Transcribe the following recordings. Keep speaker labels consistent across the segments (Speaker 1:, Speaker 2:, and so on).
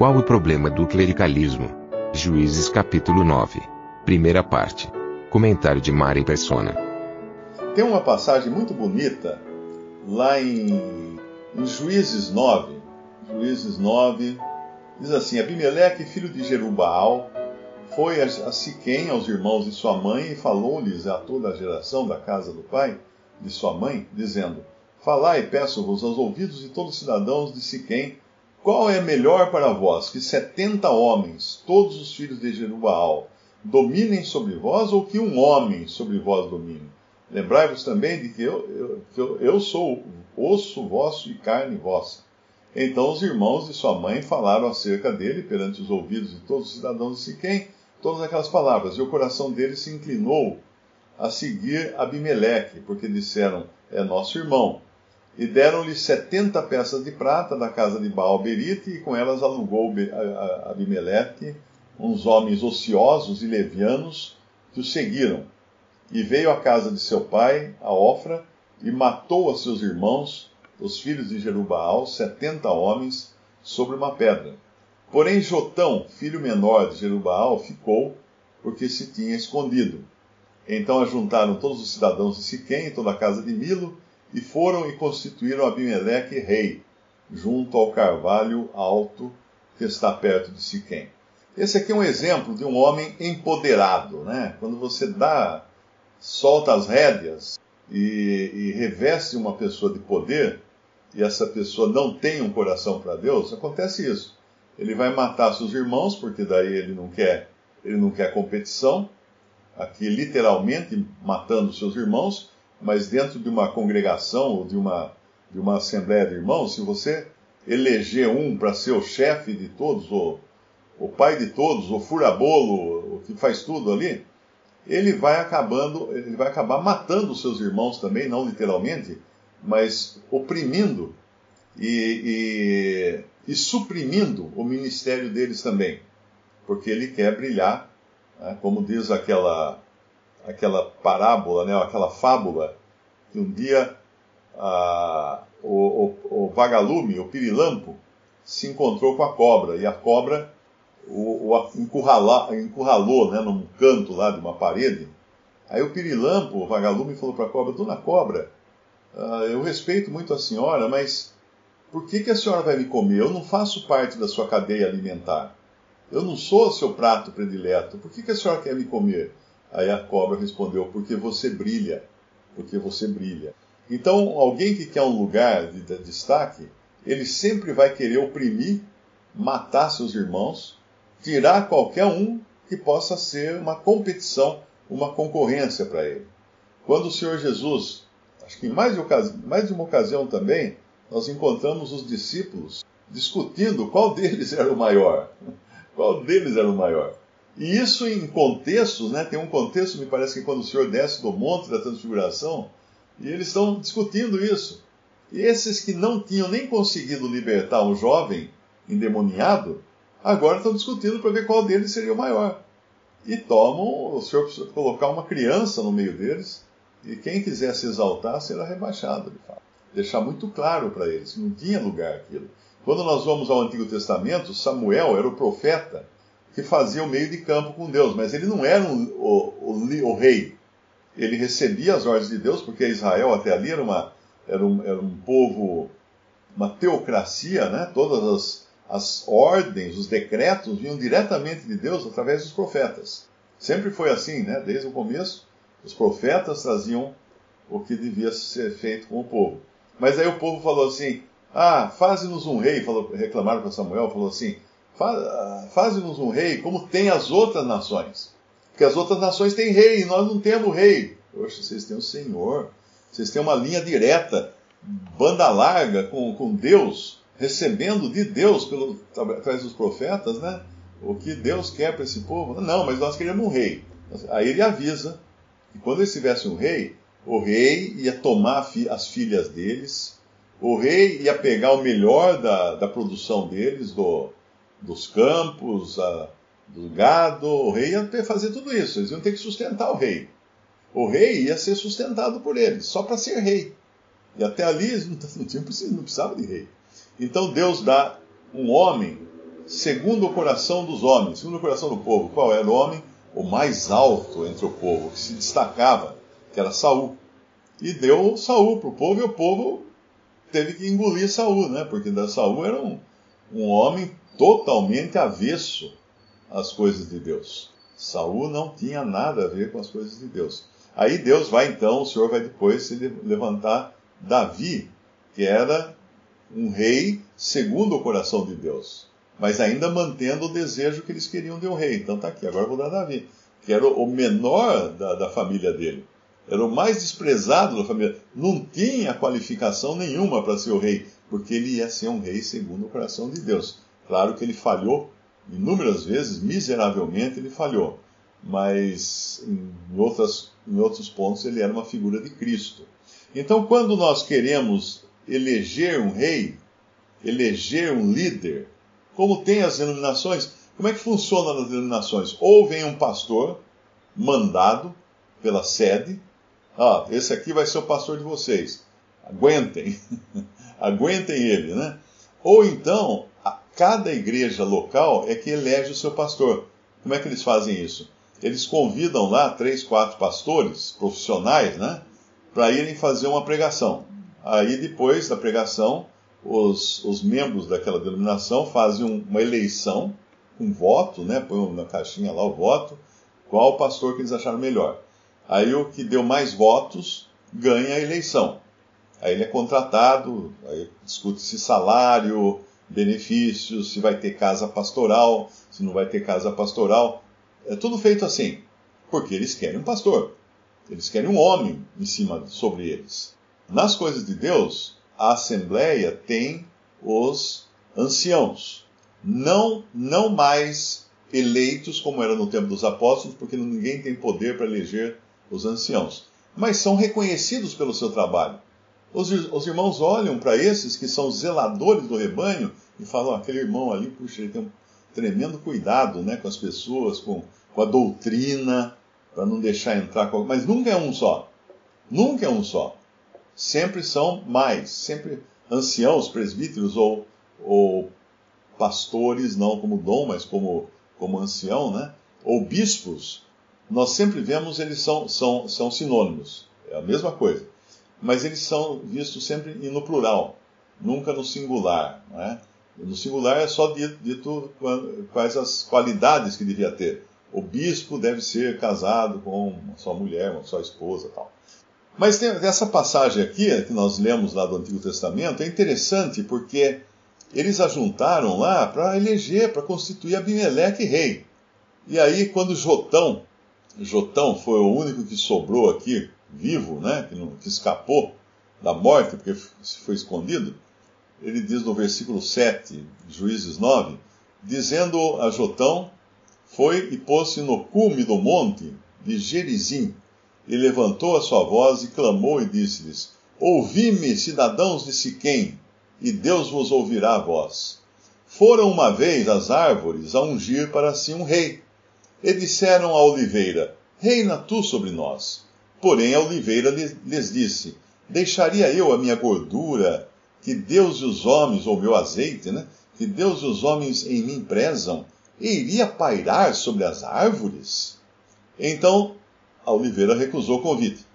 Speaker 1: Qual o problema do clericalismo? Juízes capítulo 9. Primeira parte. Comentário de Mari Persona.
Speaker 2: Tem uma passagem muito bonita lá em, em Juízes 9. Juízes 9 diz assim: Abimeleque, filho de Jerubaal, foi a Siquém, aos irmãos de sua mãe, e falou-lhes a toda a geração da casa do pai de sua mãe, dizendo: Falai, peço-vos, aos ouvidos de todos os cidadãos de Siquém, qual é melhor para vós, que setenta homens, todos os filhos de Jerubaal, dominem sobre vós, ou que um homem sobre vós domine? Lembrai-vos também de que eu, eu, eu sou osso vosso e carne vossa. Então os irmãos de sua mãe falaram acerca dele perante os ouvidos de todos os cidadãos de Siquém, todas aquelas palavras, e o coração dele se inclinou a seguir Abimeleque, porque disseram, é nosso irmão. E deram-lhe setenta peças de prata da casa de Baal Berite, e com elas alugou Abimeleque uns homens ociosos e levianos que o seguiram. E veio à casa de seu pai, a Ofra, e matou a seus irmãos, os filhos de Jerubaal, setenta homens, sobre uma pedra. Porém, Jotão, filho menor de Jerubaal, ficou, porque se tinha escondido. Então ajuntaram todos os cidadãos de Siquém e toda a casa de Milo, e foram e constituíram Abimeleque rei, junto ao carvalho alto que está perto de Siquém. Esse aqui é um exemplo de um homem empoderado, né? Quando você dá, solta as rédeas e, e reveste uma pessoa de poder, e essa pessoa não tem um coração para Deus, acontece isso. Ele vai matar seus irmãos, porque daí ele não quer, ele não quer competição, aqui literalmente matando seus irmãos, mas dentro de uma congregação ou de uma, de uma assembleia de irmãos, se você eleger um para ser o chefe de todos, ou o pai de todos, o furabolo, o que faz tudo ali, ele vai acabando, ele vai acabar matando os seus irmãos também, não literalmente, mas oprimindo e, e, e suprimindo o ministério deles também, porque ele quer brilhar, né, como diz aquela aquela parábola, né, aquela fábula, que um dia o, o, o, vagalume, o pirilampo, se encontrou com a cobra, e a cobra o, o encurralou, né, num canto lá de uma parede. Aí o pirilampo, o vagalume, falou para a cobra, Dona Cobra, ah, eu respeito muito a senhora, mas por que, que a senhora vai me comer? Eu não faço parte da sua cadeia alimentar. Eu não sou o seu prato predileto. Por que, que a senhora quer me comer? Aí a cobra respondeu: Porque você brilha. Porque você brilha. Então, alguém que quer um lugar de, de destaque, ele sempre vai querer oprimir, matar seus irmãos, tirar qualquer um que possa ser uma competição, uma concorrência para ele. Quando o Senhor Jesus, acho que em mais de, mais de uma ocasião também, nós encontramos os discípulos discutindo qual deles era o maior. Qual deles era o maior. E isso em contextos, né? Tem um contexto, me parece que quando o Senhor desce do monte da transfiguração, e eles estão discutindo isso. E esses que não tinham nem conseguido libertar um jovem endemoniado, agora estão discutindo para ver qual deles seria o maior. E tomam, o Senhor precisa colocar uma criança no meio deles, e quem quiser se exaltar será rebaixado, de fato. Deixar muito claro para eles, não tinha lugar aquilo. Quando nós vamos ao Antigo Testamento, Samuel era o profeta que fazia o meio de campo com Deus, mas ele não era um, o, o, o, rei. Ele recebia as ordens de Deus, porque Israel até ali era, uma, era, um, era um povo, uma teocracia, né? todas as, as ordens, os decretos vinham diretamente de Deus através dos profetas. Sempre foi assim, né? desde o começo, os profetas traziam o que devia ser feito com o povo. Mas aí o povo falou assim: Ah, faze-nos um rei. Falou, reclamaram para Samuel, falou assim: Faze-nos um rei como tem as outras nações. Porque as outras nações têm rei e nós não temos rei. Poxa, vocês têm o Senhor. Vocês têm uma linha direta banda larga com, com Deus, recebendo de Deus pelo, através dos profetas, né? O que Deus quer para esse povo? Não, mas nós queremos um rei. Aí ele avisa que quando eles tivessem um rei, o rei ia tomar as filhas deles, o rei ia pegar o melhor da, da produção deles, do, dos campos, a, do gado, o rei ia fazer tudo isso, eles iam ter que sustentar o rei. O rei ia ser sustentado por eles, só para ser rei. E até ali eles não, não, não precisavam de rei. Então Deus dá um homem segundo o coração dos homens, segundo o coração do povo. Qual era o homem? O mais alto entre o povo, que se destacava, que era Saul. E deu Saul para o povo, e o povo teve que engolir Saul, né? Porque Saul era um, um homem totalmente avesso às coisas de Deus. Saul não tinha nada a ver com as coisas de Deus. Aí Deus vai então, o Senhor vai depois se levantar Davi, que era um rei segundo o coração de Deus, mas ainda mantendo o desejo que eles queriam de um rei. Então tá aqui, agora vou dar Davi, que era o menor da, da família dele. Era o mais desprezado da família. Não tinha qualificação nenhuma para ser o rei, porque ele ia ser um rei segundo o coração de Deus. Claro que ele falhou inúmeras vezes, miseravelmente ele falhou, mas em, outras, em outros pontos ele era uma figura de Cristo. Então, quando nós queremos eleger um rei, eleger um líder, como tem as denominações, como é que funciona nas denominações? Ou vem um pastor mandado pela sede, ah, esse aqui vai ser o pastor de vocês, aguentem, aguentem ele, né? Ou então, cada igreja local é que elege o seu pastor. Como é que eles fazem isso? Eles convidam lá três, quatro pastores profissionais, né? Para irem fazer uma pregação. Aí depois da pregação, os, os membros daquela denominação fazem um, uma eleição, um voto, né? Põe na caixinha lá o voto, qual pastor que eles acharam melhor. Aí o que deu mais votos ganha a eleição. Aí ele é contratado, aí discute-se salário, benefícios, se vai ter casa pastoral, se não vai ter casa pastoral. É tudo feito assim, porque eles querem um pastor. Eles querem um homem em cima sobre eles. Nas coisas de Deus, a assembleia tem os anciãos, não não mais eleitos como era no tempo dos apóstolos, porque ninguém tem poder para eleger os anciãos, mas são reconhecidos pelo seu trabalho. Os, os irmãos olham para esses que são zeladores do rebanho e falam: oh, aquele irmão ali, puxa, ele tem um tremendo cuidado né, com as pessoas, com, com a doutrina, para não deixar entrar. Com... Mas nunca é um só. Nunca é um só. Sempre são mais, sempre anciãos, presbíteros ou, ou pastores, não como dom, mas como, como ancião, né? ou bispos. Nós sempre vemos eles são, são, são sinônimos. É a mesma coisa mas eles são vistos sempre no plural, nunca no singular. É? No singular é só dito, dito, quais as qualidades que devia ter. O bispo deve ser casado com uma só mulher, uma só esposa tal. Mas tem, essa passagem aqui, que nós lemos lá do Antigo Testamento, é interessante porque eles ajuntaram lá para eleger, para constituir Abimeleque rei. E aí, quando Jotão, Jotão foi o único que sobrou aqui, vivo, né, que, não, que escapou da morte porque foi escondido, ele diz no versículo 7, Juízes 9, dizendo a Jotão, foi e pôs-se no cume do monte de Gerizim, e levantou a sua voz e clamou e disse-lhes, Ouvi-me, cidadãos de Siquém, e Deus vos ouvirá a voz. Foram uma vez as árvores a ungir para si um rei, e disseram à oliveira, Reina tu sobre nós. Porém, a oliveira lhes disse: Deixaria eu a minha gordura, que Deus e os homens, ou meu azeite, né? Que Deus e os homens em mim prezam, e iria pairar sobre as árvores? Então a oliveira recusou o convite.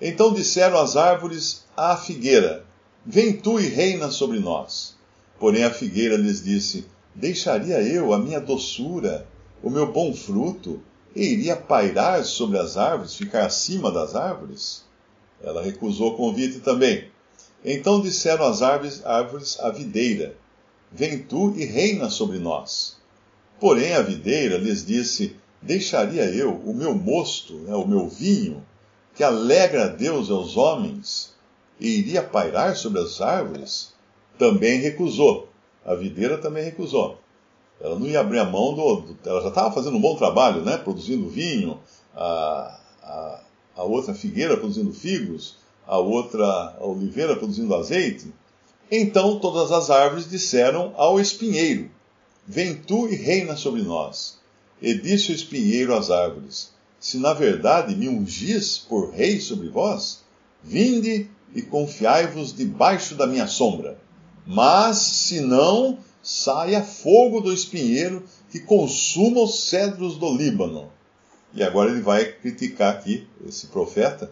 Speaker 2: Então disseram as árvores à figueira: Vem tu e reina sobre nós. Porém a figueira lhes disse: Deixaria eu a minha doçura, o meu bom fruto, e iria pairar sobre as árvores, ficar acima das árvores? Ela recusou o convite também. Então disseram as árvores, árvores à videira: Vem tu e reina sobre nós. Porém a videira lhes disse: Deixaria eu o meu mosto, né, o meu vinho, que alegra a Deus aos homens, e iria pairar sobre as árvores, também recusou. A videira também recusou. Ela não ia abrir a mão do. do ela já estava fazendo um bom trabalho, né? Produzindo vinho, a, a, a outra figueira produzindo figos, a outra a oliveira produzindo azeite. Então todas as árvores disseram ao espinheiro: Vem tu e reina sobre nós. E disse o espinheiro às árvores: Se na verdade me ungis por rei sobre vós, vinde e confiai-vos debaixo da minha sombra. Mas, se não, saia fogo do espinheiro que consuma os cedros do Líbano. E agora ele vai criticar aqui, esse profeta,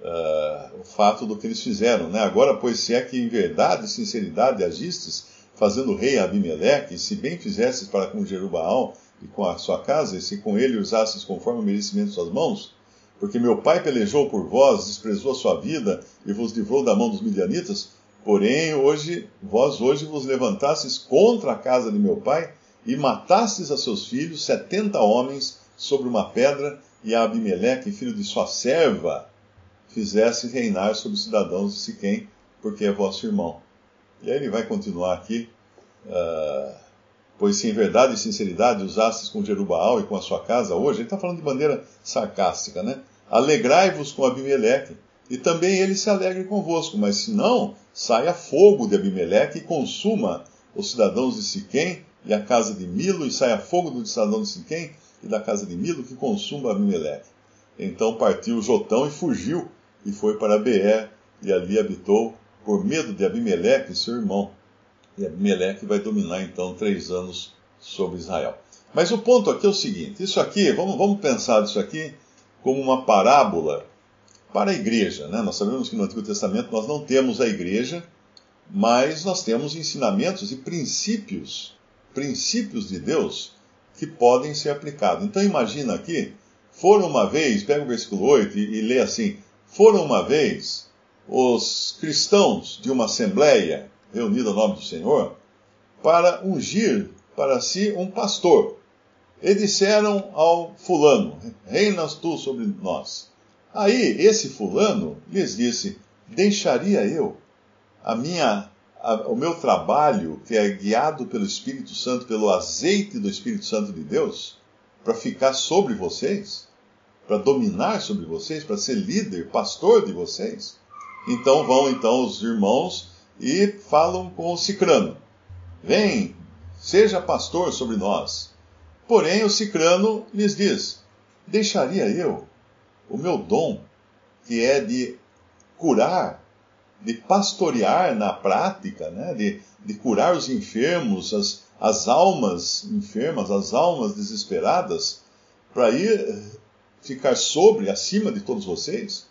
Speaker 2: uh, o fato do que eles fizeram. Né? Agora, pois, se é que em verdade e sinceridade agistes, fazendo rei Abimeleque, se bem fizestes para com Jerubaal e com a sua casa, e se com ele usastes conforme o merecimento de suas mãos, porque meu pai pelejou por vós, desprezou a sua vida e vos livrou da mão dos midianitas, porém hoje vós hoje vos levantastes contra a casa de meu pai e matastes a seus filhos, setenta homens, sobre uma pedra, e a Abimeleque, filho de sua serva, fizesse reinar sobre os cidadãos de Siquém, porque é vosso irmão. E aí ele vai continuar aqui. Uh, pois se em verdade e sinceridade usastes com Jerubaal e com a sua casa hoje, ele está falando de maneira sarcástica, né? Alegrai-vos com Abimeleque, e também ele se alegre convosco, mas se não, saia fogo de Abimeleque e consuma os cidadãos de Siquém e a casa de Milo, e saia fogo do cidadão de Siquém e da casa de Milo que consuma Abimeleque. Então partiu Jotão e fugiu, e foi para Beer, e ali habitou, por medo de Abimeleque, seu irmão. E Abimeleque vai dominar então três anos sobre Israel. Mas o ponto aqui é o seguinte: isso aqui, vamos, vamos pensar isso aqui como uma parábola para a igreja. Né? Nós sabemos que no Antigo Testamento nós não temos a igreja, mas nós temos ensinamentos e princípios, princípios de Deus que podem ser aplicados. Então imagina aqui, foram uma vez, pega o versículo 8 e, e lê assim: foram uma vez os cristãos de uma assembleia reunida ao nome do Senhor para ungir para si um pastor. E disseram ao fulano: Reinas tu sobre nós. Aí esse fulano lhes disse: Deixaria eu a minha a, o meu trabalho, que é guiado pelo Espírito Santo, pelo azeite do Espírito Santo de Deus, para ficar sobre vocês, para dominar sobre vocês, para ser líder, pastor de vocês. Então vão então os irmãos e falam com o Cicrano: Vem, seja pastor sobre nós. Porém o Cicrano lhes diz: Deixaria eu o meu dom, que é de curar de pastorear na prática, né? de, de curar os enfermos, as, as almas enfermas, as almas desesperadas, para ir eh, ficar sobre, acima de todos vocês.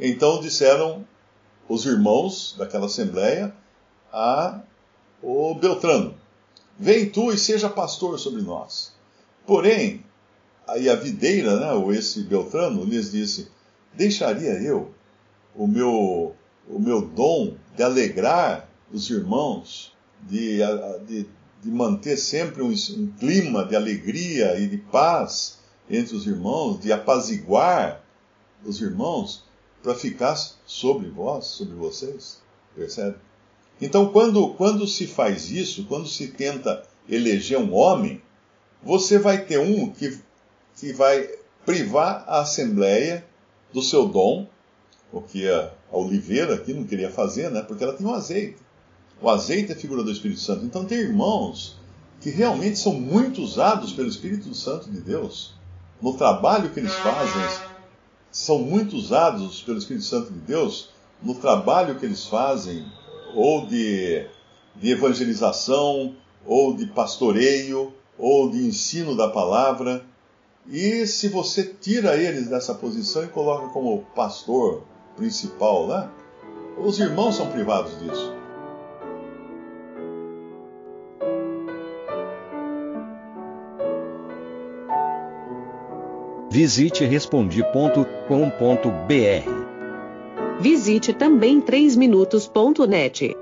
Speaker 2: Então disseram os irmãos daquela assembleia a o Beltrano: Vem tu e seja pastor sobre nós. Porém, aí a videira, né, ou esse Beltrano, lhes disse: Deixaria eu o meu o meu dom de alegrar os irmãos, de, de, de manter sempre um, um, clima de alegria e de paz entre os irmãos, de apaziguar os irmãos, para ficar sobre vós, sobre vocês. Percebe? Então, quando, quando se faz isso, quando se tenta eleger um homem, você vai ter um que, que vai privar a Assembleia do seu dom, o que a, oliveira aqui não queria fazer, né? Porque ela tem o azeite. O azeite é figura do Espírito Santo. Então tem irmãos que realmente são muito usados pelo Espírito Santo de Deus no trabalho que eles fazem. São muito usados pelo Espírito Santo de Deus no trabalho que eles fazem, ou de, de evangelização, ou de pastoreio, ou de ensino da palavra. E se você tira eles dessa posição e coloca como pastor, principal lá, os irmãos são privados disso.
Speaker 3: Visite respondi.com.br.
Speaker 4: Visite também 3minutos.net.